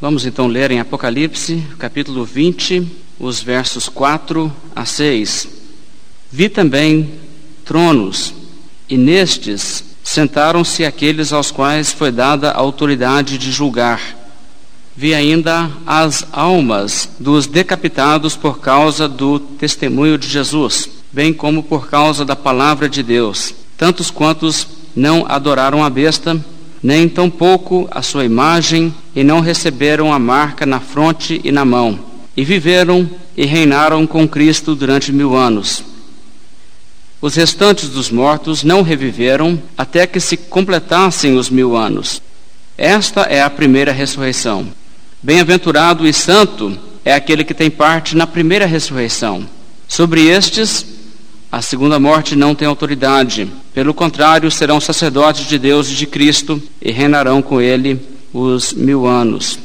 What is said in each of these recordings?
Vamos então ler em Apocalipse, capítulo 20, os versos 4 a 6. Vi também tronos, e nestes sentaram-se aqueles aos quais foi dada a autoridade de julgar. Vi ainda as almas dos decapitados por causa do testemunho de Jesus, bem como por causa da palavra de Deus, tantos quantos não adoraram a besta, nem tampouco a sua imagem, e não receberam a marca na fronte e na mão, e viveram e reinaram com Cristo durante mil anos. Os restantes dos mortos não reviveram até que se completassem os mil anos. Esta é a primeira ressurreição. Bem-aventurado e santo é aquele que tem parte na primeira ressurreição. Sobre estes, a segunda morte não tem autoridade. Pelo contrário, serão sacerdotes de Deus e de Cristo e reinarão com ele os mil anos.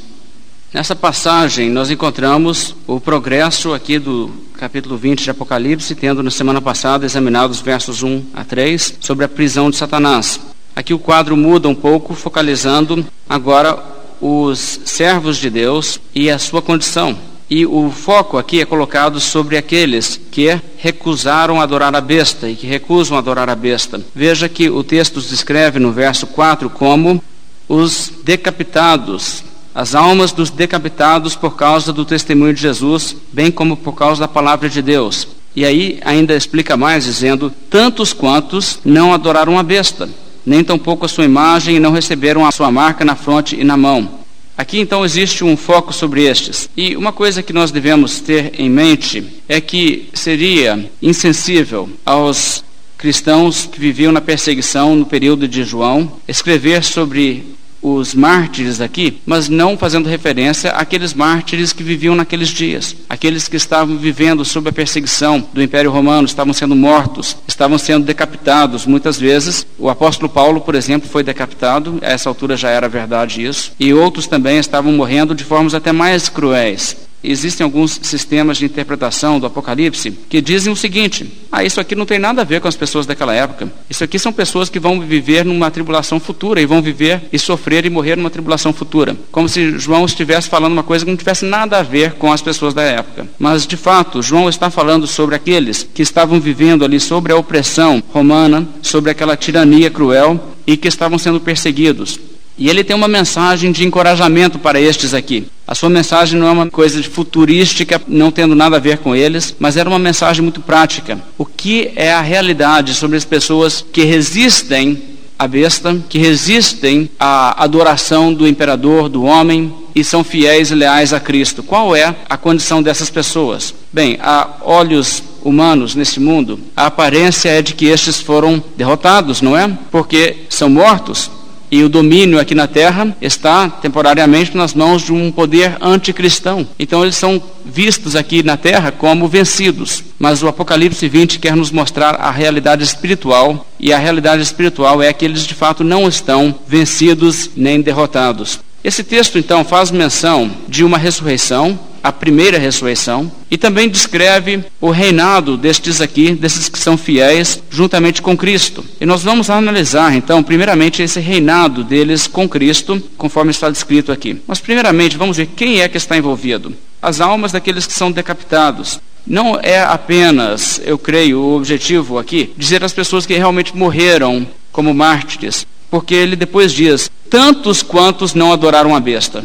Nessa passagem, nós encontramos o progresso aqui do capítulo 20 de Apocalipse, tendo na semana passada examinado os versos 1 a 3 sobre a prisão de Satanás. Aqui o quadro muda um pouco, focalizando agora os servos de Deus e a sua condição. E o foco aqui é colocado sobre aqueles que recusaram adorar a besta e que recusam adorar a besta. Veja que o texto descreve no verso 4 como os decapitados, as almas dos decapitados por causa do testemunho de Jesus, bem como por causa da palavra de Deus. E aí ainda explica mais, dizendo: tantos quantos não adoraram a besta, nem tampouco a sua imagem e não receberam a sua marca na fronte e na mão. Aqui então existe um foco sobre estes. E uma coisa que nós devemos ter em mente é que seria insensível aos cristãos que viviam na perseguição no período de João escrever sobre os mártires aqui, mas não fazendo referência àqueles mártires que viviam naqueles dias, aqueles que estavam vivendo sob a perseguição do Império Romano, estavam sendo mortos, estavam sendo decapitados. Muitas vezes, o apóstolo Paulo, por exemplo, foi decapitado, a essa altura já era verdade isso, e outros também estavam morrendo de formas até mais cruéis. Existem alguns sistemas de interpretação do Apocalipse que dizem o seguinte: ah, isso aqui não tem nada a ver com as pessoas daquela época. Isso aqui são pessoas que vão viver numa tribulação futura e vão viver e sofrer e morrer numa tribulação futura. Como se João estivesse falando uma coisa que não tivesse nada a ver com as pessoas da época. Mas, de fato, João está falando sobre aqueles que estavam vivendo ali sobre a opressão romana, sobre aquela tirania cruel e que estavam sendo perseguidos. E ele tem uma mensagem de encorajamento para estes aqui. A sua mensagem não é uma coisa futurística, não tendo nada a ver com eles, mas era uma mensagem muito prática. O que é a realidade sobre as pessoas que resistem à besta, que resistem à adoração do imperador, do homem, e são fiéis e leais a Cristo. Qual é a condição dessas pessoas? Bem, a olhos humanos nesse mundo, a aparência é de que estes foram derrotados, não é? Porque são mortos, e o domínio aqui na terra está temporariamente nas mãos de um poder anticristão. Então eles são vistos aqui na terra como vencidos. Mas o Apocalipse 20 quer nos mostrar a realidade espiritual, e a realidade espiritual é que eles de fato não estão vencidos nem derrotados. Esse texto então faz menção de uma ressurreição, a primeira ressurreição, e também descreve o reinado destes aqui, desses que são fiéis, juntamente com Cristo. E nós vamos analisar então, primeiramente, esse reinado deles com Cristo, conforme está descrito aqui. Mas, primeiramente, vamos ver quem é que está envolvido. As almas daqueles que são decapitados. Não é apenas, eu creio, o objetivo aqui, dizer às pessoas que realmente morreram como mártires, porque ele depois diz: tantos quantos não adoraram a besta.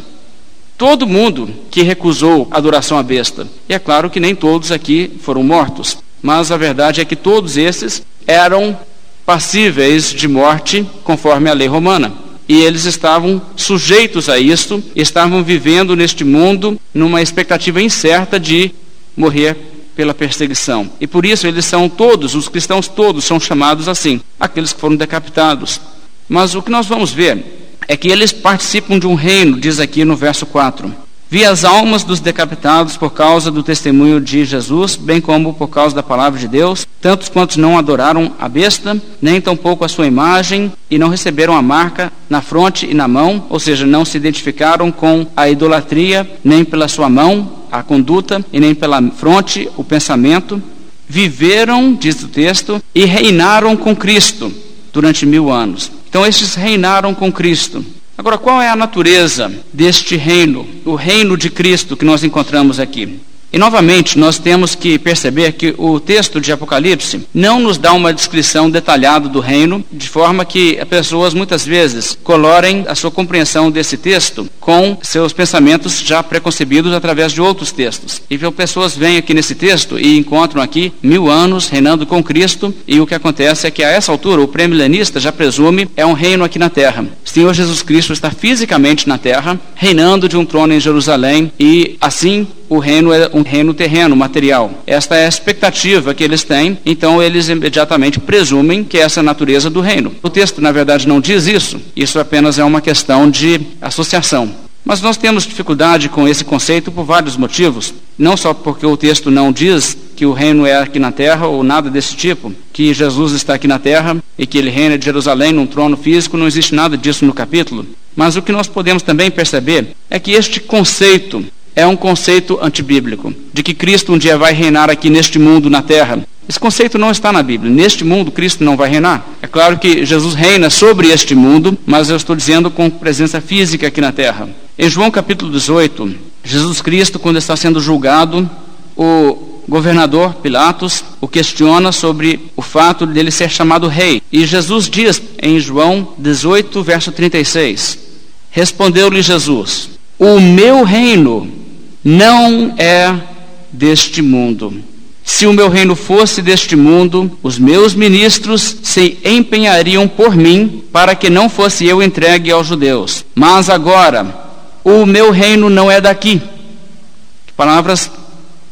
Todo mundo que recusou a adoração à besta. E é claro que nem todos aqui foram mortos, mas a verdade é que todos esses eram passíveis de morte conforme a lei romana. E eles estavam sujeitos a isto, estavam vivendo neste mundo numa expectativa incerta de morrer pela perseguição. E por isso eles são todos, os cristãos todos são chamados assim, aqueles que foram decapitados. Mas o que nós vamos ver é que eles participam de um reino, diz aqui no verso 4. Vi as almas dos decapitados por causa do testemunho de Jesus, bem como por causa da palavra de Deus, tantos quantos não adoraram a besta, nem tampouco a sua imagem, e não receberam a marca na fronte e na mão, ou seja, não se identificaram com a idolatria, nem pela sua mão, a conduta, e nem pela fronte, o pensamento. Viveram, diz o texto, e reinaram com Cristo durante mil anos. Então estes reinaram com Cristo. Agora, qual é a natureza deste reino, o reino de Cristo que nós encontramos aqui? E novamente, nós temos que perceber que o texto de Apocalipse não nos dá uma descrição detalhada do reino, de forma que as pessoas muitas vezes colorem a sua compreensão desse texto com seus pensamentos já preconcebidos através de outros textos. E então, pessoas vêm aqui nesse texto e encontram aqui mil anos reinando com Cristo, e o que acontece é que a essa altura o pré-milenista já presume é um reino aqui na terra. O Senhor Jesus Cristo está fisicamente na terra, reinando de um trono em Jerusalém, e assim o reino é um reino terreno, material. Esta é a expectativa que eles têm, então eles imediatamente presumem que essa é a natureza do reino. O texto, na verdade, não diz isso, isso apenas é uma questão de associação. Mas nós temos dificuldade com esse conceito por vários motivos. Não só porque o texto não diz que o reino é aqui na terra ou nada desse tipo, que Jesus está aqui na terra e que ele reina de Jerusalém num trono físico, não existe nada disso no capítulo. Mas o que nós podemos também perceber é que este conceito é um conceito antibíblico, de que Cristo um dia vai reinar aqui neste mundo, na terra. Esse conceito não está na Bíblia. Neste mundo, Cristo não vai reinar. É claro que Jesus reina sobre este mundo, mas eu estou dizendo com presença física aqui na terra. Em João capítulo 18, Jesus Cristo, quando está sendo julgado, o governador Pilatos o questiona sobre o fato dele ser chamado rei. E Jesus diz em João 18, verso 36: Respondeu-lhe Jesus: O meu reino não é deste mundo. Se o meu reino fosse deste mundo, os meus ministros se empenhariam por mim para que não fosse eu entregue aos judeus. Mas agora, o meu reino não é daqui. Palavras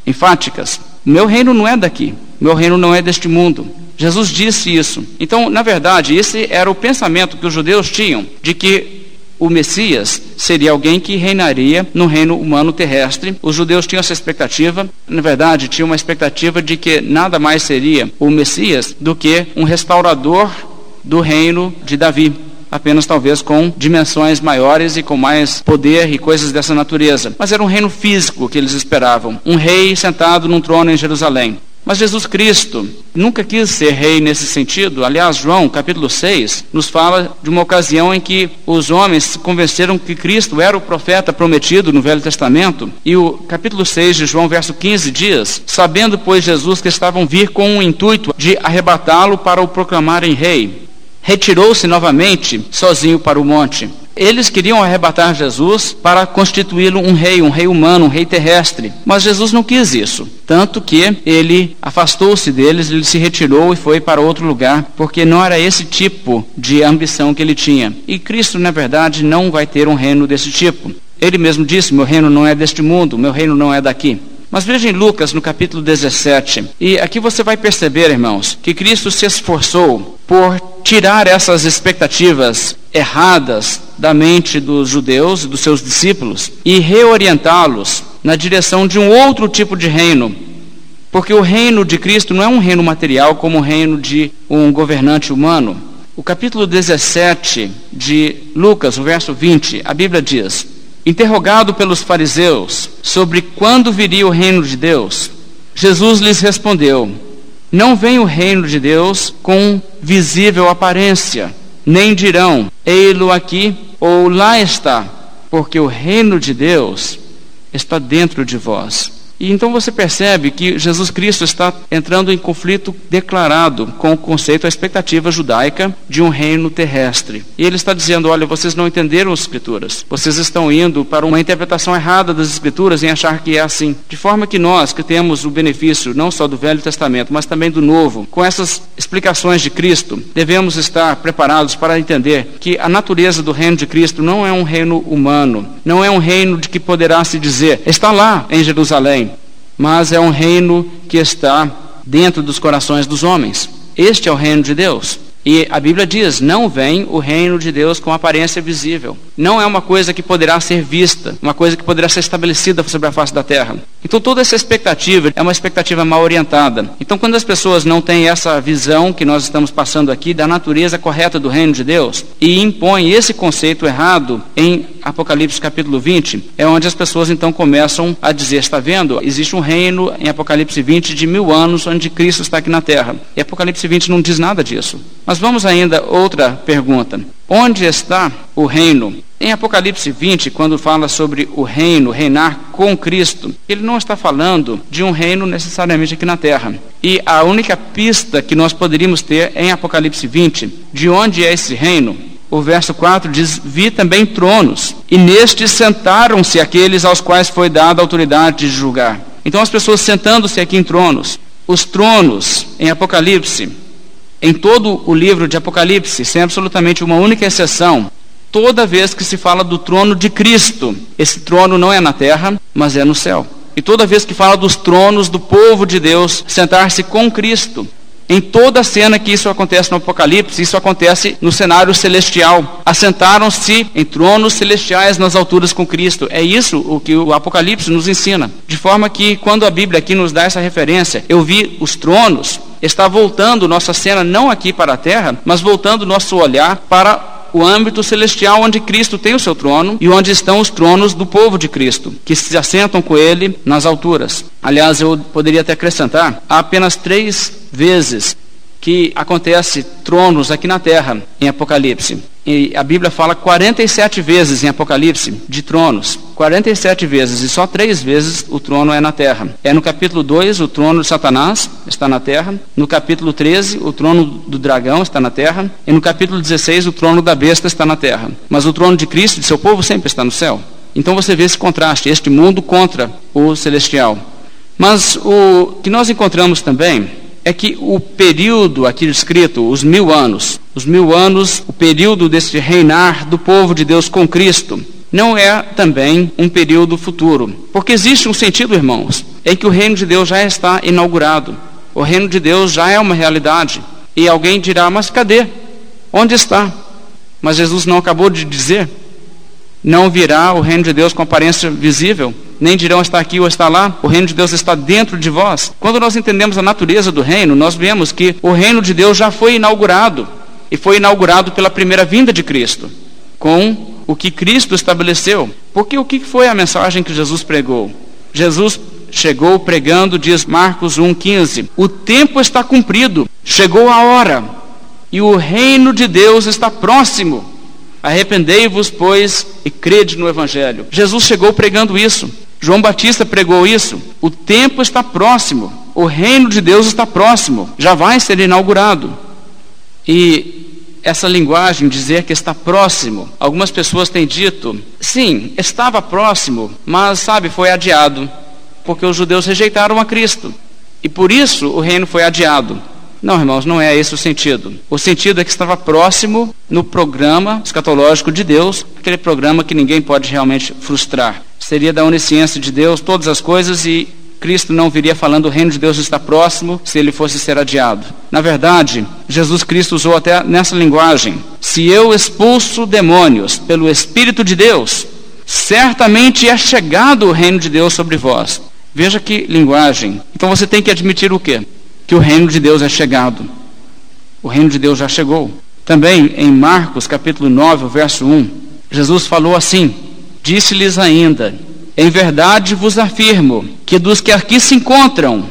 enfáticas. O meu reino não é daqui. O meu reino não é deste mundo. Jesus disse isso. Então, na verdade, esse era o pensamento que os judeus tinham de que o Messias seria alguém que reinaria no reino humano terrestre. Os judeus tinham essa expectativa, na verdade, tinham uma expectativa de que nada mais seria o Messias do que um restaurador do reino de Davi apenas talvez com dimensões maiores e com mais poder e coisas dessa natureza. Mas era um reino físico que eles esperavam, um rei sentado num trono em Jerusalém. Mas Jesus Cristo nunca quis ser rei nesse sentido. Aliás, João, capítulo 6, nos fala de uma ocasião em que os homens se convenceram que Cristo era o profeta prometido no Velho Testamento. E o capítulo 6 de João, verso 15, diz: Sabendo, pois, Jesus que estavam vir com o intuito de arrebatá-lo para o proclamarem rei, retirou-se novamente sozinho para o monte. Eles queriam arrebatar Jesus para constituí-lo um rei, um rei humano, um rei terrestre. Mas Jesus não quis isso. Tanto que ele afastou-se deles, ele se retirou e foi para outro lugar, porque não era esse tipo de ambição que ele tinha. E Cristo, na verdade, não vai ter um reino desse tipo. Ele mesmo disse: Meu reino não é deste mundo, meu reino não é daqui. Mas veja em Lucas, no capítulo 17, e aqui você vai perceber, irmãos, que Cristo se esforçou por tirar essas expectativas erradas da mente dos judeus e dos seus discípulos e reorientá-los na direção de um outro tipo de reino. Porque o reino de Cristo não é um reino material como o reino de um governante humano. O capítulo 17 de Lucas, o verso 20, a Bíblia diz: Interrogado pelos fariseus sobre quando viria o reino de Deus, Jesus lhes respondeu: Não vem o reino de Deus com visível aparência, nem dirão: Ei-lo aqui ou lá está, porque o reino de Deus está dentro de vós. E então você percebe que Jesus Cristo está entrando em conflito declarado com o conceito, a expectativa judaica de um reino terrestre. E ele está dizendo: olha, vocês não entenderam as Escrituras. Vocês estão indo para uma interpretação errada das Escrituras em achar que é assim. De forma que nós, que temos o benefício não só do Velho Testamento, mas também do Novo, com essas explicações de Cristo, devemos estar preparados para entender que a natureza do reino de Cristo não é um reino humano, não é um reino de que poderá se dizer, está lá em Jerusalém mas é um reino que está dentro dos corações dos homens. Este é o reino de Deus. E a Bíblia diz: não vem o reino de Deus com aparência visível. Não é uma coisa que poderá ser vista, uma coisa que poderá ser estabelecida sobre a face da terra. Então toda essa expectativa é uma expectativa mal orientada. Então quando as pessoas não têm essa visão que nós estamos passando aqui da natureza correta do reino de Deus e impõem esse conceito errado em Apocalipse capítulo 20, é onde as pessoas então começam a dizer: está vendo? Existe um reino em Apocalipse 20 de mil anos onde Cristo está aqui na terra. E Apocalipse 20 não diz nada disso. Mas vamos ainda outra pergunta. Onde está o reino? Em Apocalipse 20, quando fala sobre o reino, reinar com Cristo, ele não está falando de um reino necessariamente aqui na terra. E a única pista que nós poderíamos ter em Apocalipse 20, de onde é esse reino, o verso 4 diz: Vi também tronos, e nestes sentaram-se aqueles aos quais foi dada a autoridade de julgar. Então, as pessoas sentando-se aqui em tronos, os tronos em Apocalipse em todo o livro de Apocalipse, sem absolutamente uma única exceção, toda vez que se fala do trono de Cristo, esse trono não é na terra, mas é no céu. E toda vez que fala dos tronos do povo de Deus sentar-se com Cristo, em toda a cena que isso acontece no Apocalipse, isso acontece no cenário celestial. Assentaram-se em tronos celestiais nas alturas com Cristo. É isso o que o Apocalipse nos ensina. De forma que, quando a Bíblia aqui nos dá essa referência, eu vi os tronos, está voltando nossa cena não aqui para a terra, mas voltando nosso olhar para o âmbito celestial onde Cristo tem o seu trono e onde estão os tronos do povo de Cristo, que se assentam com ele nas alturas. Aliás, eu poderia até acrescentar, há apenas três vezes que acontece tronos aqui na terra em Apocalipse. E a Bíblia fala 47 vezes em Apocalipse de tronos. 47 vezes, e só três vezes o trono é na terra. É no capítulo 2, o trono de Satanás está na terra. No capítulo 13, o trono do dragão está na terra. E no capítulo 16, o trono da besta está na terra. Mas o trono de Cristo, de seu povo, sempre está no céu. Então você vê esse contraste, este mundo contra o celestial. Mas o que nós encontramos também é que o período aqui descrito, os mil anos, os mil anos, o período desse reinar do povo de Deus com Cristo, não é também um período futuro. Porque existe um sentido, irmãos, em que o reino de Deus já está inaugurado. O reino de Deus já é uma realidade. E alguém dirá: Mas cadê? Onde está? Mas Jesus não acabou de dizer não virá o reino de Deus com aparência visível, nem dirão está aqui ou está lá, o reino de Deus está dentro de vós. Quando nós entendemos a natureza do reino, nós vemos que o reino de Deus já foi inaugurado, e foi inaugurado pela primeira vinda de Cristo, com o que Cristo estabeleceu. Porque o que foi a mensagem que Jesus pregou? Jesus chegou pregando, diz Marcos 1,15: O tempo está cumprido, chegou a hora, e o reino de Deus está próximo. Arrependei-vos, pois, e crede no Evangelho. Jesus chegou pregando isso. João Batista pregou isso. O tempo está próximo. O reino de Deus está próximo. Já vai ser inaugurado. E essa linguagem, dizer que está próximo, algumas pessoas têm dito, sim, estava próximo, mas, sabe, foi adiado. Porque os judeus rejeitaram a Cristo. E por isso o reino foi adiado. Não, irmãos, não é esse o sentido. O sentido é que estava próximo no programa escatológico de Deus, aquele programa que ninguém pode realmente frustrar. Seria da onisciência de Deus todas as coisas e Cristo não viria falando o reino de Deus está próximo se ele fosse ser adiado. Na verdade, Jesus Cristo usou até nessa linguagem: se eu expulso demônios pelo Espírito de Deus, certamente é chegado o reino de Deus sobre vós. Veja que linguagem. Então você tem que admitir o quê? que o reino de Deus é chegado. O reino de Deus já chegou. Também em Marcos capítulo 9, verso 1, Jesus falou assim: Disse-lhes ainda: Em verdade vos afirmo que dos que aqui se encontram,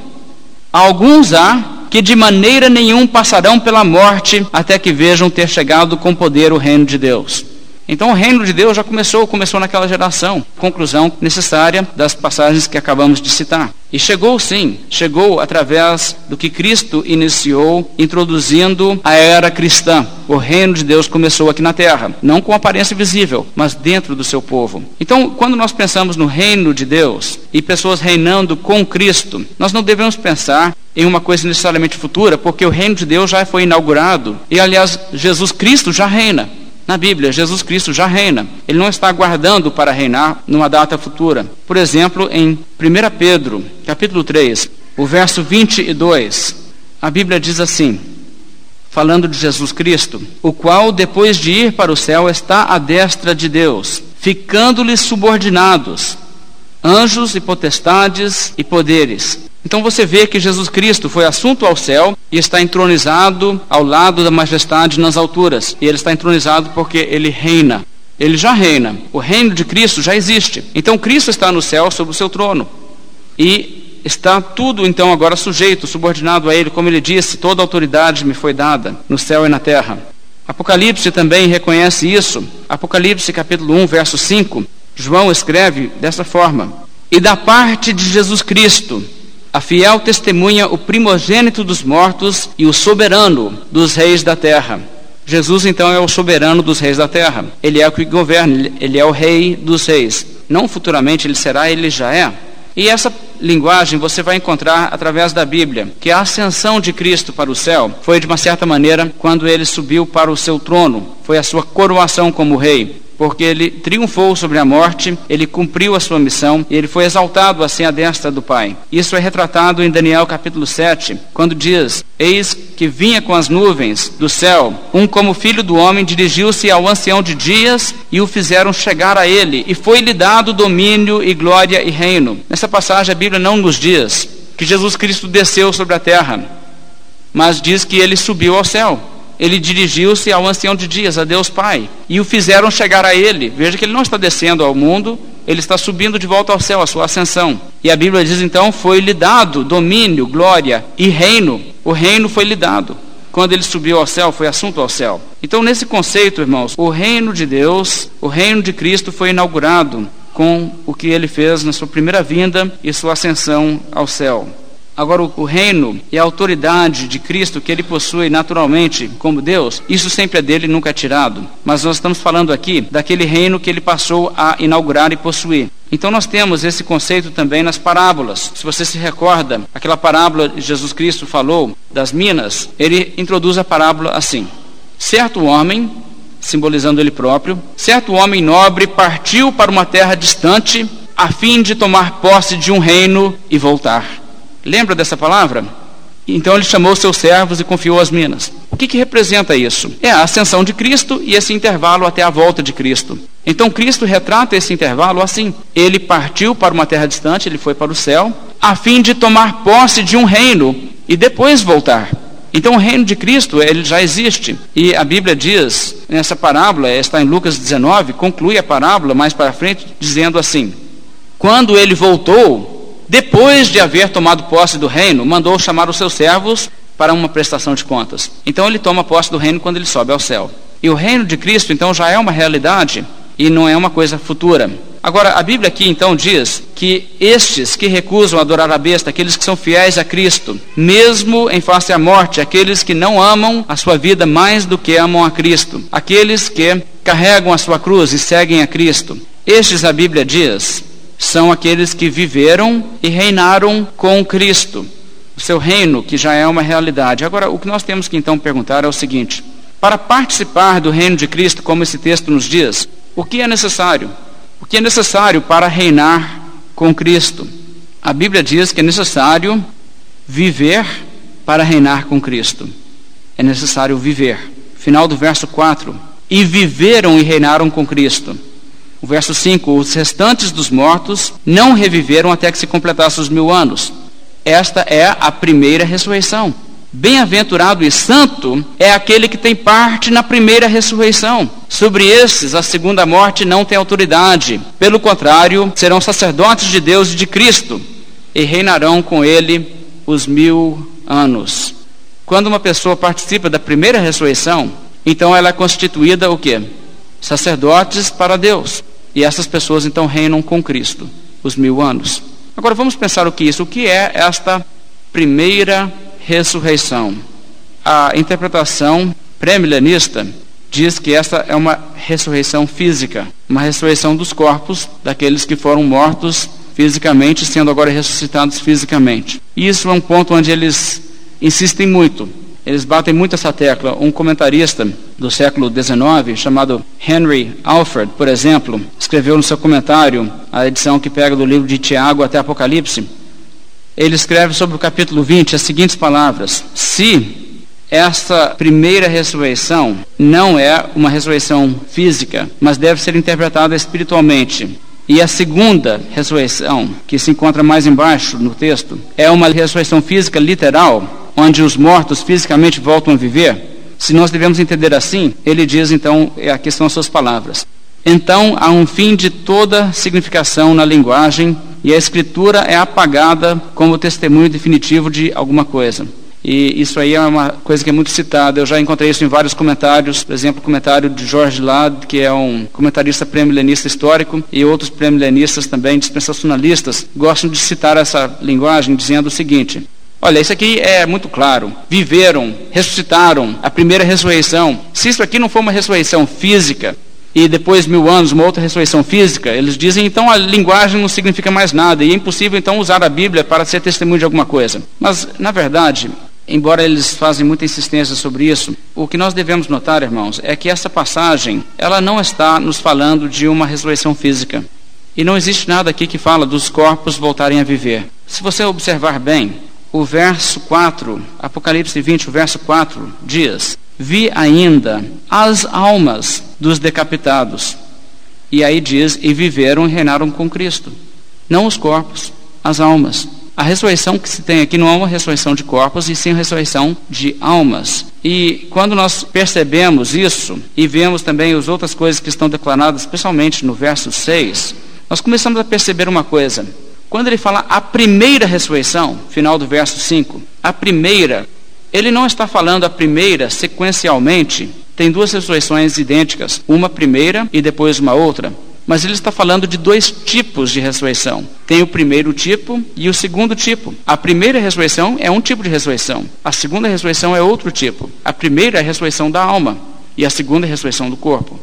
alguns há que de maneira nenhuma passarão pela morte até que vejam ter chegado com poder o reino de Deus. Então o reino de Deus já começou, começou naquela geração. Conclusão necessária das passagens que acabamos de citar. E chegou sim, chegou através do que Cristo iniciou, introduzindo a era cristã. O reino de Deus começou aqui na terra, não com aparência visível, mas dentro do seu povo. Então, quando nós pensamos no reino de Deus e pessoas reinando com Cristo, nós não devemos pensar em uma coisa necessariamente futura, porque o reino de Deus já foi inaugurado e, aliás, Jesus Cristo já reina. Na Bíblia, Jesus Cristo já reina. Ele não está aguardando para reinar numa data futura. Por exemplo, em 1 Pedro, capítulo 3, o verso 22, a Bíblia diz assim: falando de Jesus Cristo, o qual, depois de ir para o céu, está à destra de Deus, ficando-lhe subordinados anjos e potestades e poderes, então você vê que Jesus Cristo foi assunto ao céu e está entronizado ao lado da majestade nas alturas. E ele está entronizado porque ele reina. Ele já reina. O reino de Cristo já existe. Então Cristo está no céu sobre o seu trono. E está tudo então agora sujeito, subordinado a ele, como ele disse: toda autoridade me foi dada no céu e na terra. Apocalipse também reconhece isso. Apocalipse capítulo 1, verso 5. João escreve dessa forma: E da parte de Jesus Cristo, a fiel testemunha, o primogênito dos mortos e o soberano dos reis da terra. Jesus então é o soberano dos reis da terra. Ele é o que governa, ele é o rei dos reis. Não futuramente ele será, ele já é. E essa linguagem você vai encontrar através da Bíblia, que a ascensão de Cristo para o céu foi de uma certa maneira quando ele subiu para o seu trono, foi a sua coroação como rei porque ele triunfou sobre a morte, ele cumpriu a sua missão e ele foi exaltado assim à destra do Pai. Isso é retratado em Daniel capítulo 7, quando diz: Eis que vinha com as nuvens do céu, um como filho do homem dirigiu-se ao ancião de dias e o fizeram chegar a ele, e foi-lhe dado domínio e glória e reino. Nessa passagem a Bíblia não nos diz que Jesus Cristo desceu sobre a terra, mas diz que ele subiu ao céu ele dirigiu-se ao ancião de dias, a Deus Pai, e o fizeram chegar a ele. Veja que ele não está descendo ao mundo, ele está subindo de volta ao céu, a sua ascensão. E a Bíblia diz então: foi-lhe dado domínio, glória e reino. O reino foi-lhe dado. Quando ele subiu ao céu, foi assunto ao céu. Então, nesse conceito, irmãos, o reino de Deus, o reino de Cristo foi inaugurado com o que ele fez na sua primeira vinda e sua ascensão ao céu. Agora, o, reino e a autoridade de Cristo que ele possui naturalmente como Deus, isso sempre é dele e nunca é tirado. Mas nós estamos falando aqui daquele reino que ele passou a inaugurar e possuir. Então nós temos esse conceito também nas parábolas. Se você se recorda, aquela parábola que Jesus Cristo falou das minas, ele introduz a parábola assim: certo homem, simbolizando ele próprio, certo homem nobre partiu para uma terra distante a fim de tomar posse de um reino e voltar. Lembra dessa palavra? Então ele chamou seus servos e confiou as minas. O que, que representa isso? É a ascensão de Cristo e esse intervalo até a volta de Cristo. Então Cristo retrata esse intervalo assim: ele partiu para uma terra distante, ele foi para o céu, a fim de tomar posse de um reino e depois voltar. Então o reino de Cristo, ele já existe. E a Bíblia diz, nessa parábola, está em Lucas 19, conclui a parábola mais para frente, dizendo assim: Quando ele voltou, depois de haver tomado posse do reino, mandou chamar os seus servos para uma prestação de contas. Então ele toma posse do reino quando ele sobe ao céu. E o reino de Cristo, então, já é uma realidade e não é uma coisa futura. Agora, a Bíblia aqui então diz que estes que recusam adorar a besta, aqueles que são fiéis a Cristo, mesmo em face à morte, aqueles que não amam a sua vida mais do que amam a Cristo, aqueles que carregam a sua cruz e seguem a Cristo, estes a Bíblia diz são aqueles que viveram e reinaram com Cristo, o seu reino, que já é uma realidade. Agora, o que nós temos que então perguntar é o seguinte: para participar do reino de Cristo, como esse texto nos diz, o que é necessário? O que é necessário para reinar com Cristo? A Bíblia diz que é necessário viver para reinar com Cristo. É necessário viver. Final do verso 4. E viveram e reinaram com Cristo. O verso 5: Os restantes dos mortos não reviveram até que se completassem os mil anos. Esta é a primeira ressurreição. Bem-aventurado e santo é aquele que tem parte na primeira ressurreição. Sobre esses, a segunda morte não tem autoridade. Pelo contrário, serão sacerdotes de Deus e de Cristo e reinarão com ele os mil anos. Quando uma pessoa participa da primeira ressurreição, então ela é constituída o quê? Sacerdotes para Deus. E essas pessoas então reinam com Cristo os mil anos. Agora vamos pensar o que isso, o que é esta primeira ressurreição? A interpretação pré-milenista diz que esta é uma ressurreição física, uma ressurreição dos corpos daqueles que foram mortos fisicamente, sendo agora ressuscitados fisicamente. E isso é um ponto onde eles insistem muito. Eles batem muito essa tecla. Um comentarista do século XIX, chamado Henry Alfred, por exemplo, escreveu no seu comentário, a edição que pega do livro de Tiago até Apocalipse, ele escreve sobre o capítulo 20 as seguintes palavras: Se esta primeira ressurreição não é uma ressurreição física, mas deve ser interpretada espiritualmente. E a segunda ressurreição, que se encontra mais embaixo no texto, é uma ressurreição física literal, onde os mortos fisicamente voltam a viver, se nós devemos entender assim, ele diz então, é aqui são as suas palavras. Então há um fim de toda significação na linguagem e a escritura é apagada como testemunho definitivo de alguma coisa. E isso aí é uma coisa que é muito citada. Eu já encontrei isso em vários comentários. Por exemplo, o comentário de George Ladd, que é um comentarista pré-milenista histórico, e outros pré-milenistas também, dispensacionalistas, gostam de citar essa linguagem dizendo o seguinte: Olha, isso aqui é muito claro. Viveram, ressuscitaram, a primeira ressurreição. Se isso aqui não for uma ressurreição física, e depois mil anos uma outra ressurreição física, eles dizem então a linguagem não significa mais nada e é impossível então usar a Bíblia para ser testemunho de alguma coisa. Mas na verdade, embora eles fazem muita insistência sobre isso, o que nós devemos notar, irmãos, é que essa passagem ela não está nos falando de uma ressurreição física e não existe nada aqui que fala dos corpos voltarem a viver. Se você observar bem, o verso 4, Apocalipse 20, o verso 4 diz: Vi ainda as almas dos decapitados. E aí diz: E viveram e reinaram com Cristo. Não os corpos, as almas. A ressurreição que se tem aqui não é uma ressurreição de corpos, e sim ressurreição de almas. E quando nós percebemos isso, e vemos também as outras coisas que estão declaradas, especialmente no verso 6, nós começamos a perceber uma coisa. Quando ele fala a primeira ressurreição, final do verso 5, a primeira ele não está falando a primeira sequencialmente, tem duas ressurreições idênticas, uma primeira e depois uma outra. Mas ele está falando de dois tipos de ressurreição. Tem o primeiro tipo e o segundo tipo. A primeira ressurreição é um tipo de ressurreição. A segunda ressurreição é outro tipo. A primeira é a ressurreição da alma e a segunda é a ressurreição do corpo.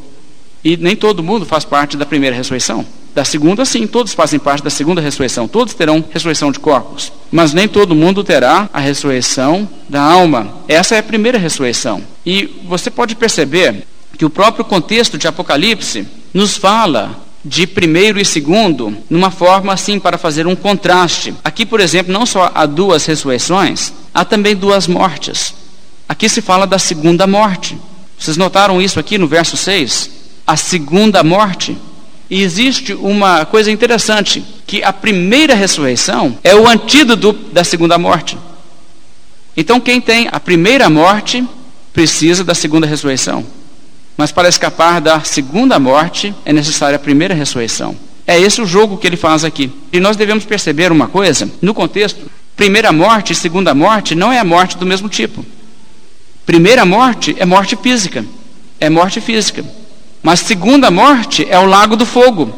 E nem todo mundo faz parte da primeira ressurreição. Da segunda, sim, todos fazem parte da segunda ressurreição. Todos terão ressurreição de corpos. Mas nem todo mundo terá a ressurreição da alma. Essa é a primeira ressurreição. E você pode perceber que o próprio contexto de Apocalipse nos fala de primeiro e segundo, numa forma assim para fazer um contraste. Aqui, por exemplo, não só há duas ressurreições, há também duas mortes. Aqui se fala da segunda morte. Vocês notaram isso aqui no verso 6? A segunda morte. E existe uma coisa interessante, que a primeira ressurreição é o antídoto da segunda morte. Então, quem tem a primeira morte precisa da segunda ressurreição. Mas para escapar da segunda morte é necessária a primeira ressurreição. É esse o jogo que ele faz aqui. E nós devemos perceber uma coisa, no contexto, primeira morte e segunda morte não é a morte do mesmo tipo. Primeira morte é morte física. É morte física. Mas segunda morte é o lago do fogo,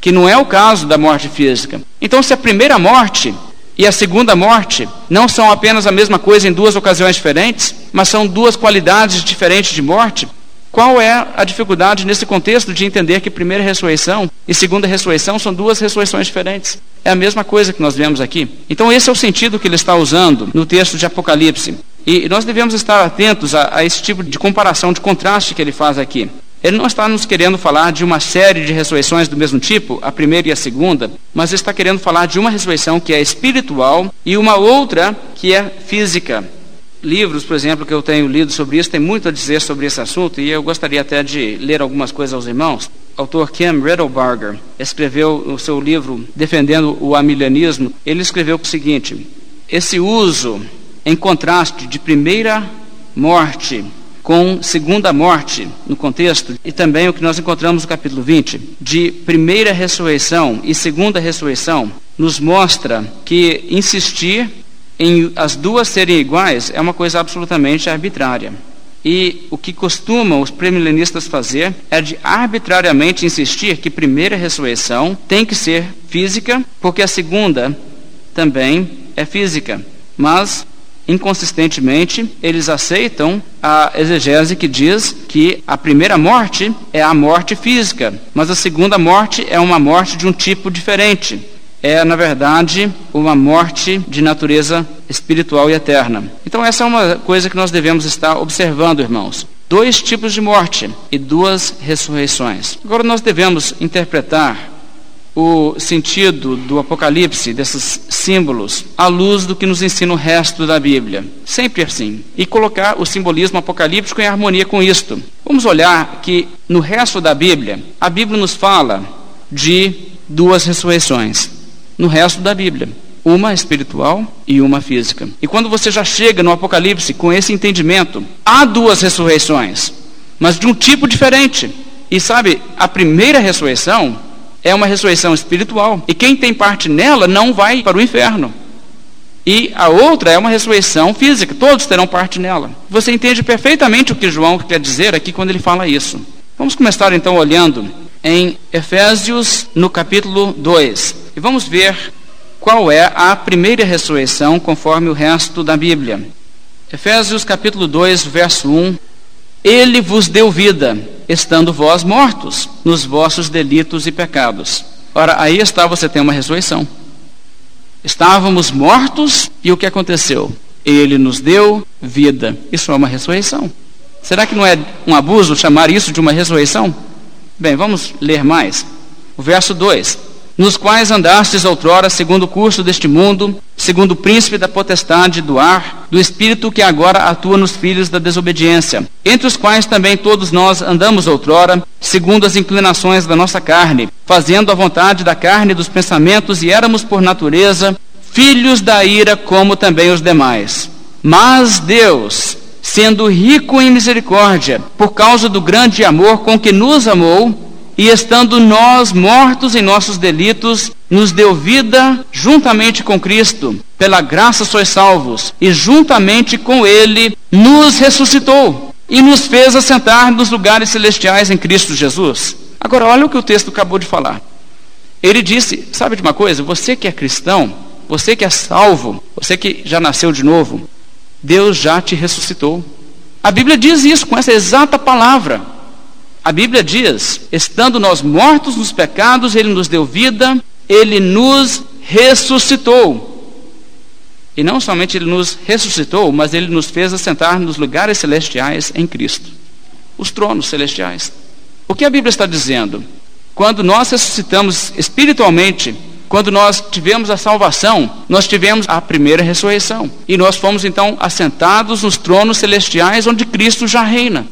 que não é o caso da morte física. Então, se a primeira morte e a segunda morte não são apenas a mesma coisa em duas ocasiões diferentes, mas são duas qualidades diferentes de morte, qual é a dificuldade nesse contexto de entender que primeira ressurreição e segunda ressurreição são duas ressurreições diferentes? É a mesma coisa que nós vemos aqui. Então, esse é o sentido que ele está usando no texto de Apocalipse. E nós devemos estar atentos a, a esse tipo de comparação, de contraste que ele faz aqui. Ele não está nos querendo falar de uma série de ressurreições do mesmo tipo, a primeira e a segunda, mas está querendo falar de uma ressurreição que é espiritual e uma outra que é física. Livros, por exemplo, que eu tenho lido sobre isso, tem muito a dizer sobre esse assunto e eu gostaria até de ler algumas coisas aos irmãos. O autor Ken Riddlebarger escreveu o seu livro Defendendo o Amilianismo. Ele escreveu o seguinte: esse uso em contraste de primeira morte com segunda morte no contexto, e também o que nós encontramos no capítulo 20, de primeira ressurreição e segunda ressurreição, nos mostra que insistir em as duas serem iguais é uma coisa absolutamente arbitrária. E o que costumam os premilenistas fazer é de arbitrariamente insistir que primeira ressurreição tem que ser física, porque a segunda também é física. Mas inconsistentemente, eles aceitam a exegese que diz que a primeira morte é a morte física, mas a segunda morte é uma morte de um tipo diferente. É, na verdade, uma morte de natureza espiritual e eterna. Então, essa é uma coisa que nós devemos estar observando, irmãos. Dois tipos de morte e duas ressurreições. Agora, nós devemos interpretar o sentido do Apocalipse, desses símbolos, à luz do que nos ensina o resto da Bíblia. Sempre assim. E colocar o simbolismo apocalíptico em harmonia com isto. Vamos olhar que no resto da Bíblia, a Bíblia nos fala de duas ressurreições. No resto da Bíblia. Uma espiritual e uma física. E quando você já chega no Apocalipse com esse entendimento, há duas ressurreições, mas de um tipo diferente. E sabe, a primeira ressurreição é uma ressurreição espiritual. E quem tem parte nela não vai para o inferno. E a outra é uma ressurreição física, todos terão parte nela. Você entende perfeitamente o que João quer dizer aqui quando ele fala isso. Vamos começar então olhando em Efésios, no capítulo 2, e vamos ver qual é a primeira ressurreição conforme o resto da Bíblia. Efésios capítulo 2, verso 1. Ele vos deu vida, estando vós mortos nos vossos delitos e pecados. Ora, aí está, você tem uma ressurreição. Estávamos mortos e o que aconteceu? Ele nos deu vida. Isso é uma ressurreição. Será que não é um abuso chamar isso de uma ressurreição? Bem, vamos ler mais. O verso 2: Nos quais andastes outrora, segundo o curso deste mundo, segundo o príncipe da potestade do ar, do espírito que agora atua nos filhos da desobediência, entre os quais também todos nós andamos outrora, segundo as inclinações da nossa carne, fazendo a vontade da carne e dos pensamentos, e éramos por natureza filhos da ira, como também os demais. Mas Deus, sendo rico em misericórdia, por causa do grande amor com que nos amou, e estando nós mortos em nossos delitos, nos deu vida juntamente com Cristo. Pela graça sois salvos, e juntamente com Ele nos ressuscitou e nos fez assentar nos lugares celestiais em Cristo Jesus. Agora, olha o que o texto acabou de falar. Ele disse: Sabe de uma coisa? Você que é cristão, você que é salvo, você que já nasceu de novo, Deus já te ressuscitou. A Bíblia diz isso com essa exata palavra. A Bíblia diz: estando nós mortos nos pecados, Ele nos deu vida, Ele nos ressuscitou. E não somente Ele nos ressuscitou, mas Ele nos fez assentar nos lugares celestiais em Cristo os tronos celestiais. O que a Bíblia está dizendo? Quando nós ressuscitamos espiritualmente, quando nós tivemos a salvação, nós tivemos a primeira ressurreição. E nós fomos então assentados nos tronos celestiais onde Cristo já reina.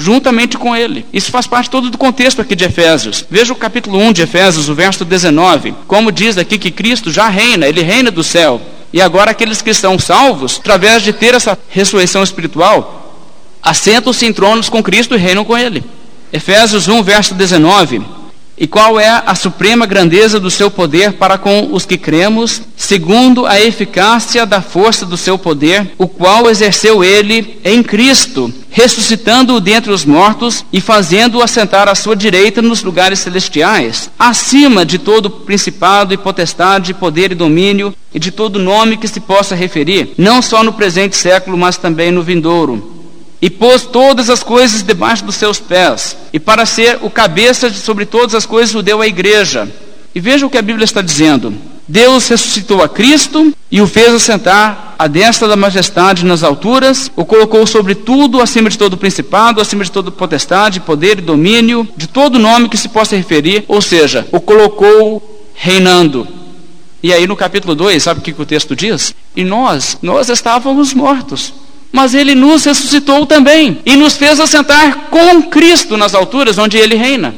Juntamente com ele. Isso faz parte todo do contexto aqui de Efésios. Veja o capítulo 1 de Efésios, o verso 19. Como diz aqui que Cristo já reina, ele reina do céu. E agora aqueles que estão salvos, através de ter essa ressurreição espiritual, assentam-se em tronos com Cristo e reinam com ele. Efésios 1, verso 19. E qual é a suprema grandeza do seu poder para com os que cremos, segundo a eficácia da força do seu poder, o qual exerceu ele em Cristo, ressuscitando-o dentre os mortos e fazendo-o assentar à sua direita nos lugares celestiais, acima de todo principado e potestade, poder e domínio, e de todo nome que se possa referir, não só no presente século, mas também no vindouro e pôs todas as coisas debaixo dos seus pés, e para ser o cabeça sobre todas as coisas o deu à igreja. E veja o que a Bíblia está dizendo. Deus ressuscitou a Cristo e o fez assentar à destra da majestade nas alturas, o colocou sobre tudo, acima de todo principado, acima de toda potestade, poder e domínio, de todo nome que se possa referir, ou seja, o colocou reinando. E aí no capítulo 2, sabe o que, que o texto diz? E nós, nós estávamos mortos mas ele nos ressuscitou também e nos fez assentar com Cristo nas alturas onde ele reina.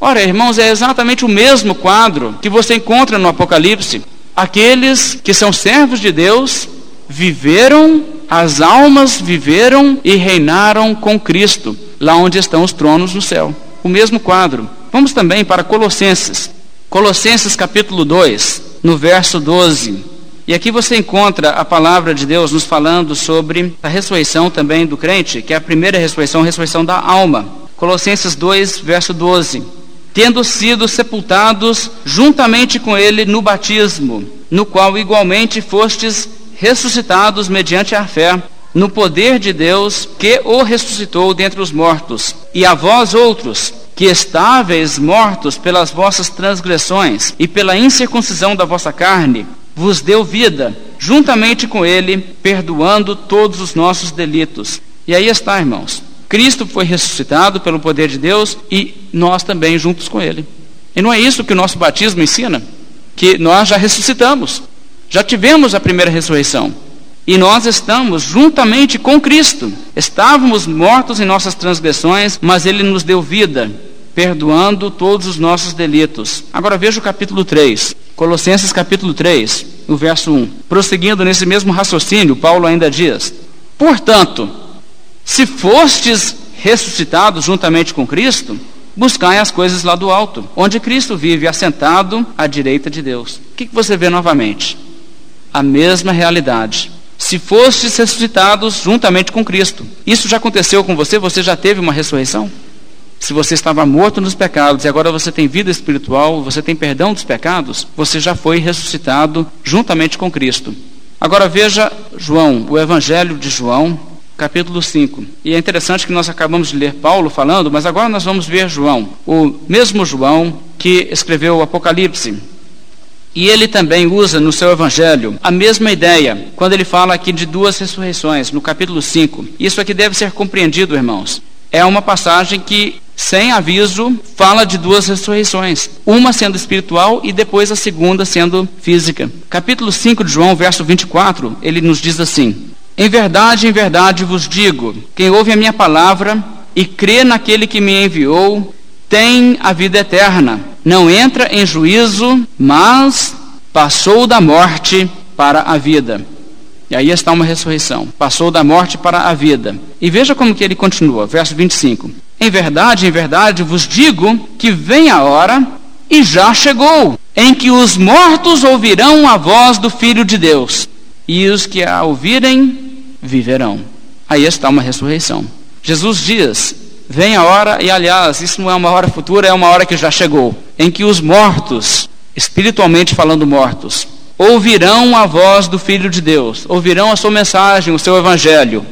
Ora, irmãos, é exatamente o mesmo quadro que você encontra no Apocalipse. Aqueles que são servos de Deus viveram, as almas viveram e reinaram com Cristo, lá onde estão os tronos no céu. O mesmo quadro. Vamos também para Colossenses. Colossenses capítulo 2, no verso 12. E aqui você encontra a palavra de Deus nos falando sobre a ressurreição também do crente, que é a primeira ressurreição, a ressurreição da alma. Colossenses 2, verso 12. Tendo sido sepultados juntamente com ele no batismo, no qual igualmente fostes ressuscitados mediante a fé, no poder de Deus que o ressuscitou dentre os mortos. E a vós outros, que estáveis mortos pelas vossas transgressões e pela incircuncisão da vossa carne, vos deu vida, juntamente com ele, perdoando todos os nossos delitos. E aí está, irmãos. Cristo foi ressuscitado pelo poder de Deus e nós também juntos com ele. E não é isso que o nosso batismo ensina? Que nós já ressuscitamos, já tivemos a primeira ressurreição. E nós estamos juntamente com Cristo. Estávamos mortos em nossas transgressões, mas Ele nos deu vida, perdoando todos os nossos delitos. Agora veja o capítulo 3. Colossenses capítulo 3, o verso 1. Prosseguindo nesse mesmo raciocínio, Paulo ainda diz: Portanto, se fostes ressuscitados juntamente com Cristo, buscai as coisas lá do alto, onde Cristo vive assentado à direita de Deus. O que você vê novamente? a mesma realidade. Se fostes ressuscitados juntamente com Cristo. Isso já aconteceu com você? Você já teve uma ressurreição? Se você estava morto nos pecados e agora você tem vida espiritual, você tem perdão dos pecados, você já foi ressuscitado juntamente com Cristo. Agora veja João, o Evangelho de João, capítulo 5. E é interessante que nós acabamos de ler Paulo falando, mas agora nós vamos ver João, o mesmo João que escreveu o Apocalipse. E ele também usa no seu evangelho a mesma ideia, quando ele fala aqui de duas ressurreições, no capítulo 5. Isso aqui deve ser compreendido, irmãos. É uma passagem que, sem aviso, fala de duas ressurreições, uma sendo espiritual e depois a segunda sendo física. Capítulo 5 de João, verso 24, ele nos diz assim: em verdade, em verdade vos digo: quem ouve a minha palavra e crê naquele que me enviou, tem a vida eterna. Não entra em juízo, mas passou da morte para a vida. E aí está uma ressurreição. Passou da morte para a vida. E veja como que ele continua, verso 25. Em verdade, em verdade vos digo que vem a hora e já chegou, em que os mortos ouvirão a voz do Filho de Deus, e os que a ouvirem viverão. Aí está uma ressurreição. Jesus diz: Vem a hora, e aliás, isso não é uma hora futura, é uma hora que já chegou, em que os mortos, espiritualmente falando mortos, ouvirão a voz do Filho de Deus, ouvirão a sua mensagem, o seu evangelho.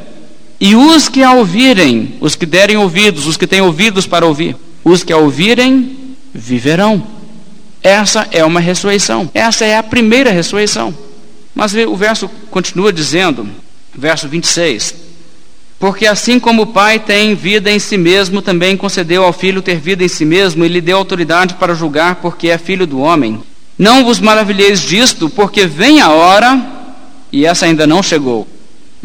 E os que a ouvirem, os que derem ouvidos, os que têm ouvidos para ouvir, os que a ouvirem, viverão. Essa é uma ressurreição. Essa é a primeira ressurreição. Mas o verso continua dizendo verso 26. Porque assim como o Pai tem vida em si mesmo, também concedeu ao Filho ter vida em si mesmo e lhe deu autoridade para julgar, porque é filho do homem. Não vos maravilheis disto, porque vem a hora, e essa ainda não chegou,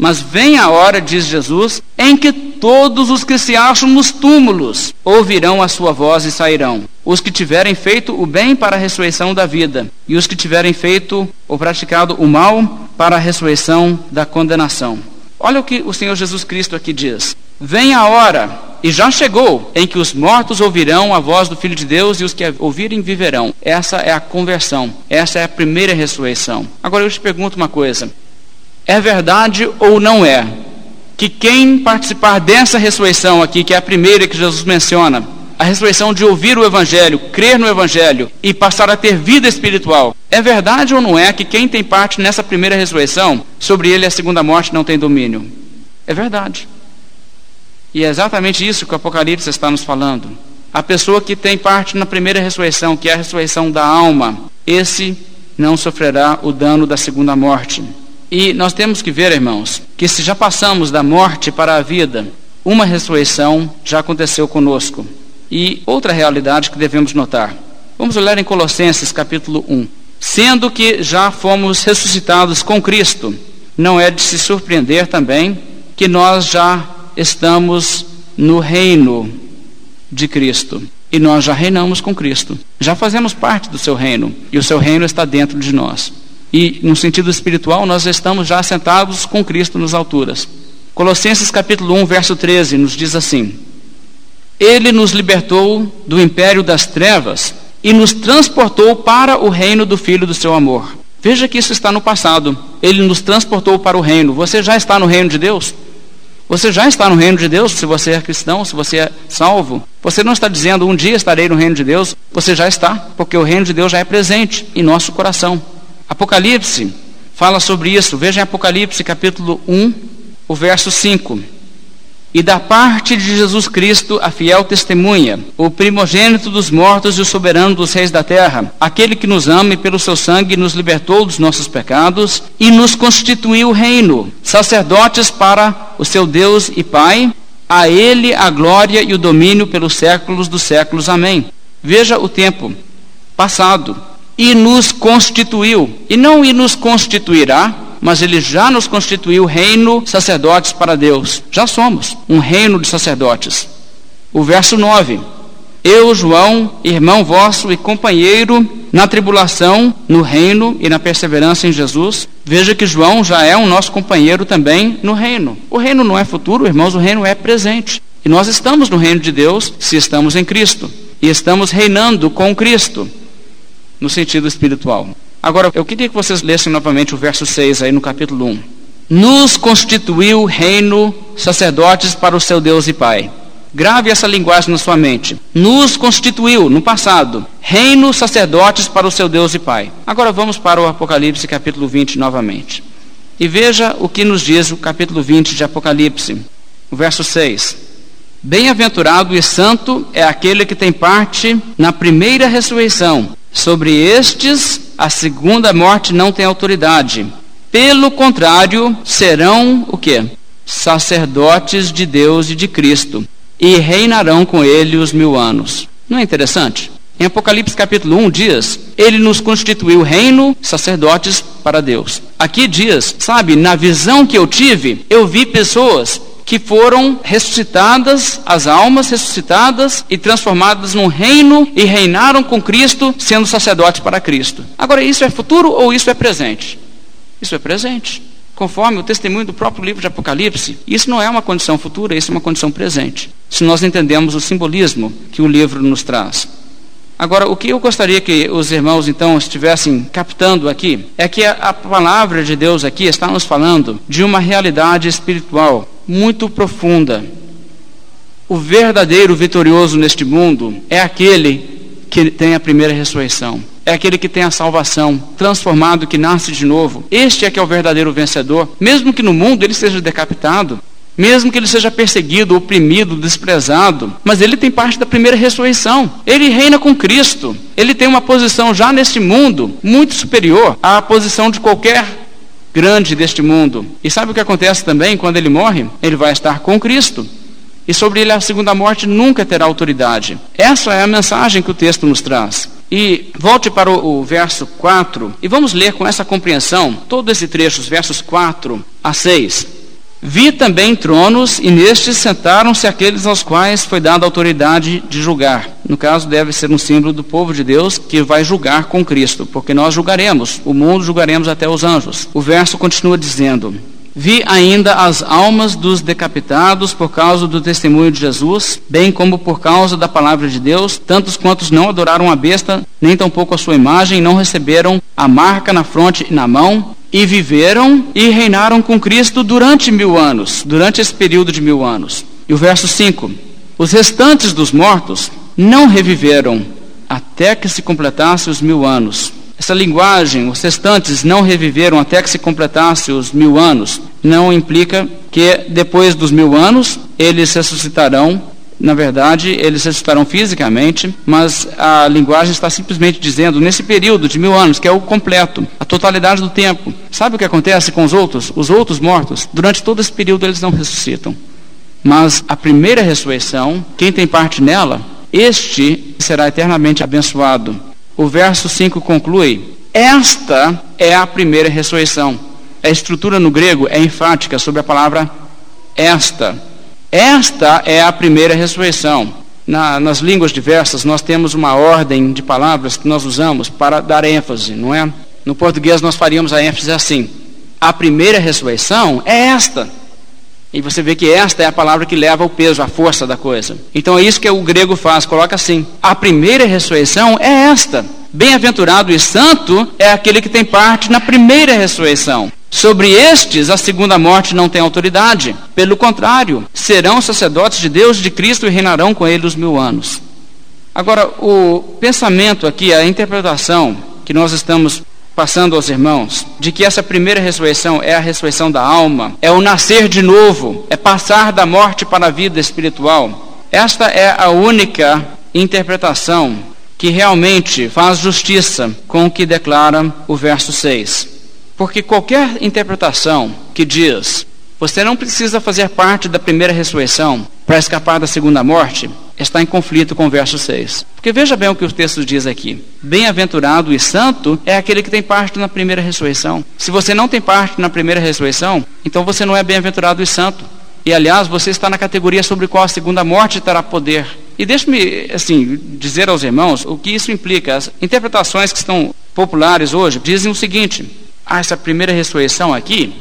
mas vem a hora, diz Jesus, em que todos os que se acham nos túmulos ouvirão a sua voz e sairão. Os que tiverem feito o bem para a ressurreição da vida, e os que tiverem feito ou praticado o mal para a ressurreição da condenação. Olha o que o Senhor Jesus Cristo aqui diz: Vem a hora, e já chegou, em que os mortos ouvirão a voz do Filho de Deus e os que ouvirem viverão. Essa é a conversão, essa é a primeira ressurreição. Agora eu te pergunto uma coisa: é verdade ou não é que quem participar dessa ressurreição aqui, que é a primeira que Jesus menciona, a ressurreição de ouvir o Evangelho, crer no Evangelho e passar a ter vida espiritual. É verdade ou não é que quem tem parte nessa primeira ressurreição, sobre ele a segunda morte não tem domínio? É verdade. E é exatamente isso que o Apocalipse está nos falando. A pessoa que tem parte na primeira ressurreição, que é a ressurreição da alma, esse não sofrerá o dano da segunda morte. E nós temos que ver, irmãos, que se já passamos da morte para a vida, uma ressurreição já aconteceu conosco. E outra realidade que devemos notar. Vamos olhar em Colossenses capítulo 1. Sendo que já fomos ressuscitados com Cristo, não é de se surpreender também que nós já estamos no reino de Cristo. E nós já reinamos com Cristo. Já fazemos parte do seu reino. E o seu reino está dentro de nós. E, no sentido espiritual, nós estamos já sentados com Cristo nas alturas. Colossenses capítulo 1, verso 13, nos diz assim: ele nos libertou do império das trevas e nos transportou para o reino do Filho do seu amor. Veja que isso está no passado. Ele nos transportou para o reino. Você já está no reino de Deus? Você já está no reino de Deus se você é cristão, se você é salvo. Você não está dizendo um dia estarei no reino de Deus. Você já está, porque o reino de Deus já é presente em nosso coração. Apocalipse fala sobre isso. Veja em Apocalipse capítulo 1, o verso 5 e da parte de Jesus Cristo, a fiel testemunha, o primogênito dos mortos e o soberano dos reis da terra, aquele que nos ama e pelo seu sangue nos libertou dos nossos pecados e nos constituiu reino, sacerdotes para o seu Deus e Pai, a ele a glória e o domínio pelos séculos dos séculos. Amém. Veja o tempo passado. E nos constituiu, e não e nos constituirá, mas ele já nos constituiu reino sacerdotes para Deus. Já somos um reino de sacerdotes. O verso 9: Eu, João, irmão vosso e companheiro na tribulação, no reino e na perseverança em Jesus. Veja que João já é um nosso companheiro também no reino. O reino não é futuro, irmãos, o reino é presente. E nós estamos no reino de Deus se estamos em Cristo. E estamos reinando com Cristo, no sentido espiritual. Agora, eu queria que vocês lessem novamente o verso 6 aí no capítulo 1. Nos constituiu reino, sacerdotes para o seu Deus e Pai. Grave essa linguagem na sua mente. Nos constituiu, no passado, reino, sacerdotes para o seu Deus e Pai. Agora vamos para o Apocalipse capítulo 20 novamente. E veja o que nos diz o capítulo 20 de Apocalipse, o verso 6. Bem-aventurado e santo é aquele que tem parte na primeira ressurreição. Sobre estes, a segunda morte não tem autoridade. Pelo contrário, serão o que? Sacerdotes de Deus e de Cristo, e reinarão com ele os mil anos. Não é interessante? Em Apocalipse capítulo 1 diz: Ele nos constituiu reino, sacerdotes para Deus. Aqui diz, sabe, na visão que eu tive, eu vi pessoas que foram ressuscitadas, as almas ressuscitadas e transformadas num reino e reinaram com Cristo, sendo sacerdotes para Cristo. Agora, isso é futuro ou isso é presente? Isso é presente. Conforme o testemunho do próprio livro de Apocalipse, isso não é uma condição futura, isso é uma condição presente. Se nós entendemos o simbolismo que o livro nos traz. Agora, o que eu gostaria que os irmãos então estivessem captando aqui é que a, a palavra de Deus aqui está nos falando de uma realidade espiritual muito profunda. O verdadeiro vitorioso neste mundo é aquele que tem a primeira ressurreição. É aquele que tem a salvação, transformado, que nasce de novo. Este é que é o verdadeiro vencedor. Mesmo que no mundo ele seja decapitado, mesmo que ele seja perseguido, oprimido, desprezado, mas ele tem parte da primeira ressurreição. Ele reina com Cristo. Ele tem uma posição já neste mundo muito superior à posição de qualquer grande deste mundo. E sabe o que acontece também quando ele morre? Ele vai estar com Cristo. E sobre ele a segunda morte nunca terá autoridade. Essa é a mensagem que o texto nos traz. E volte para o, o, verso 4 e vamos ler com essa compreensão todo esse trecho, os versos 4 a 6. Vi também tronos, e nestes sentaram-se aqueles aos quais foi dada autoridade de julgar. No caso, deve ser um símbolo do povo de Deus que vai julgar com Cristo, porque nós julgaremos, o mundo julgaremos até os anjos. O verso continua dizendo: Vi ainda as almas dos decapitados por causa do testemunho de Jesus, bem como por causa da palavra de Deus, tantos quantos não adoraram a besta, nem tampouco a sua imagem, não receberam a marca na fronte e na mão, e viveram e reinaram com Cristo durante mil anos, durante esse período de mil anos. E o verso 5: Os restantes dos mortos não reviveram até que se completasse os mil anos. Essa linguagem, os restantes não reviveram até que se completasse os mil anos, não implica que depois dos mil anos eles ressuscitarão na verdade, eles ressuscitarão fisicamente, mas a linguagem está simplesmente dizendo, nesse período de mil anos, que é o completo, a totalidade do tempo. Sabe o que acontece com os outros? Os outros mortos, durante todo esse período, eles não ressuscitam. Mas a primeira ressurreição, quem tem parte nela, este será eternamente abençoado. O verso 5 conclui: Esta é a primeira ressurreição. A estrutura no grego é enfática sobre a palavra esta. Esta é a primeira ressurreição. Na, nas línguas diversas, nós temos uma ordem de palavras que nós usamos para dar ênfase, não é? No português, nós faríamos a ênfase assim: a primeira ressurreição é esta. E você vê que esta é a palavra que leva o peso, a força da coisa. Então é isso que o grego faz, coloca assim: a primeira ressurreição é esta. Bem-aventurado e santo é aquele que tem parte na primeira ressurreição. Sobre estes, a segunda morte não tem autoridade. Pelo contrário, serão sacerdotes de Deus de Cristo e reinarão com ele os mil anos. Agora, o pensamento aqui, a interpretação que nós estamos passando aos irmãos, de que essa primeira ressurreição é a ressurreição da alma, é o nascer de novo, é passar da morte para a vida espiritual. Esta é a única interpretação que realmente faz justiça com o que declara o verso 6. Porque qualquer interpretação que diz você não precisa fazer parte da primeira ressurreição para escapar da segunda morte, está em conflito com o verso 6. Porque veja bem o que o texto diz aqui: Bem-aventurado e santo é aquele que tem parte na primeira ressurreição. Se você não tem parte na primeira ressurreição, então você não é bem-aventurado e santo. E aliás, você está na categoria sobre qual a segunda morte terá poder. E deixe-me assim dizer aos irmãos o que isso implica. As interpretações que estão populares hoje dizem o seguinte: ah, essa primeira ressurreição aqui,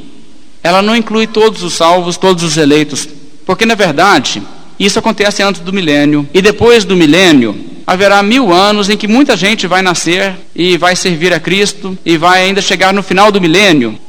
ela não inclui todos os salvos, todos os eleitos, porque na verdade, Isso acontece antes do milênio. E depois do milênio, haverá mil anos em que muita gente vai nascer e vai servir a Cristo e vai ainda chegar no final do milênio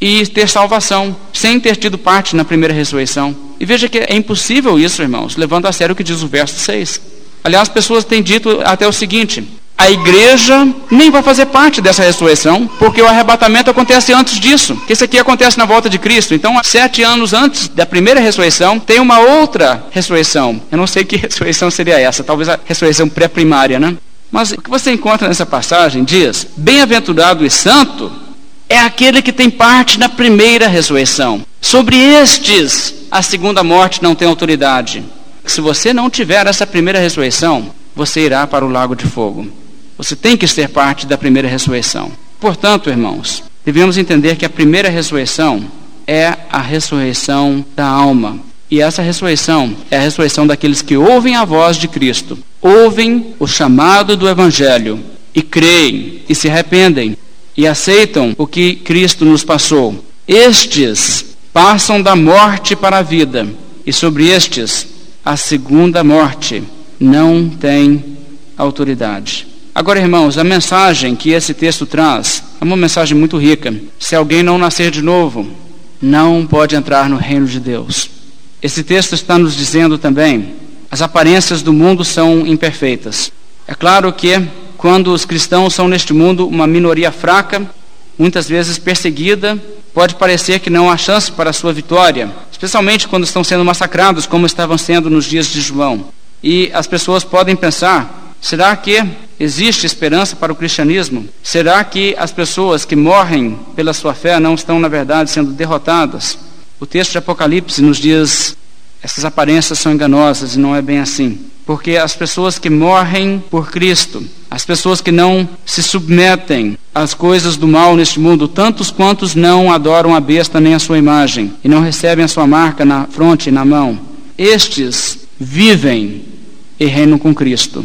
e ter salvação, sem ter tido parte na primeira ressurreição. E veja que é impossível isso, irmãos, levando a sério o que diz o verso 6. Aliás, as pessoas têm dito até o seguinte: a igreja nem vai fazer parte dessa ressurreição, porque o arrebatamento acontece antes disso. Isso aqui acontece na volta de Cristo. Então, sete anos antes da primeira ressurreição, tem uma outra ressurreição. Eu não sei que ressurreição seria essa, talvez a ressurreição pré-primária, né? Mas o que você encontra nessa passagem diz: Bem-aventurado e santo é aquele que tem parte na primeira ressurreição. Sobre estes, a segunda morte não tem autoridade. Se você não tiver essa primeira ressurreição, você irá para o lago de fogo. Você tem que ser parte da primeira ressurreição. Portanto, irmãos, devemos entender que a primeira ressurreição é a ressurreição da alma. E essa ressurreição é a ressurreição daqueles que ouvem a voz de Cristo, ouvem o chamado do Evangelho e creem e se arrependem e aceitam o que Cristo nos passou. Estes passam da morte para a vida, e sobre estes a segunda morte não tem autoridade. Agora, irmãos, a mensagem que esse texto traz é uma mensagem muito rica. Se alguém não nascer de novo, não pode entrar no reino de Deus. Esse texto está nos dizendo também: as aparências do mundo são imperfeitas. É claro que quando os cristãos são neste mundo uma minoria fraca, muitas vezes perseguida, pode parecer que não há chance para a sua vitória, especialmente quando estão sendo massacrados, como estavam sendo nos dias de João. E as pessoas podem pensar: será que existe esperança para o cristianismo? Será que as pessoas que morrem pela sua fé não estão, na verdade, sendo derrotadas? O texto de Apocalipse nos diz: essas aparências são enganosas e não é bem assim. Porque as pessoas que morrem por Cristo, as pessoas que não se submetem às coisas do mal neste mundo, tantos quantos não adoram a besta nem a sua imagem, e não recebem a sua marca na fronte e na mão, estes vivem e reinam com Cristo.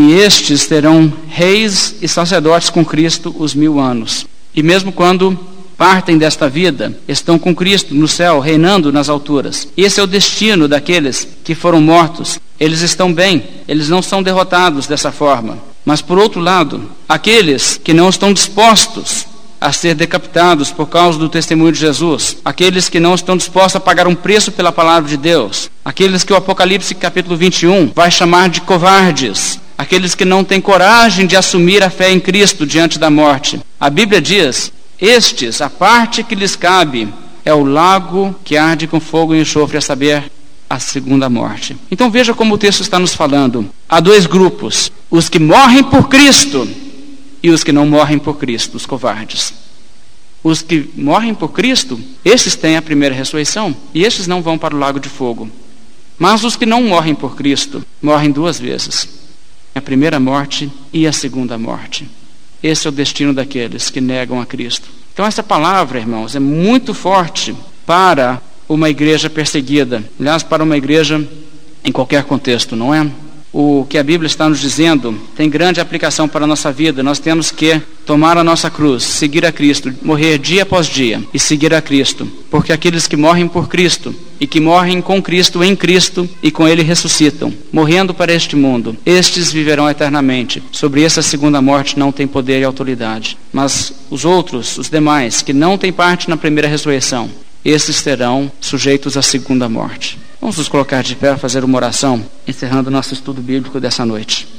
E estes terão reis e sacerdotes com Cristo os mil anos. E mesmo quando partem desta vida, estão com Cristo no céu, reinando nas alturas. Esse é o destino daqueles que foram mortos. Eles estão bem, eles não são derrotados dessa forma. Mas por outro lado, aqueles que não estão dispostos a ser decapitados por causa do testemunho de Jesus, aqueles que não estão dispostos a pagar um preço pela palavra de Deus, aqueles que o Apocalipse capítulo 21 vai chamar de covardes, aqueles que não têm coragem de assumir a fé em Cristo diante da morte. A Bíblia diz estes, a parte que lhes cabe, é o lago que arde com fogo e enxofre, a saber, a segunda morte. Então veja como o texto está nos falando. Há dois grupos: os que morrem por Cristo e os que não morrem por Cristo, os covardes. Os que morrem por Cristo, esses têm a primeira ressurreição e esses não vão para o lago de fogo. Mas os que não morrem por Cristo morrem duas vezes: a primeira morte e a segunda morte. Esse é o destino daqueles que negam a Cristo. Então, essa palavra, irmãos, é muito forte para uma igreja perseguida. Aliás, para uma igreja em qualquer contexto, não é? O que a Bíblia está nos dizendo tem grande aplicação para a nossa vida. Nós temos que tomar a nossa cruz, seguir a Cristo, morrer dia após dia e seguir a Cristo. Porque aqueles que morrem por Cristo e que morrem com Cristo em Cristo e com Ele ressuscitam, morrendo para este mundo, estes viverão eternamente. Sobre essa segunda morte não tem poder e autoridade. Mas os outros, os demais, que não têm parte na primeira ressurreição, esses serão sujeitos à segunda morte. Vamos nos colocar de pé, fazer uma oração, encerrando nosso estudo bíblico dessa noite.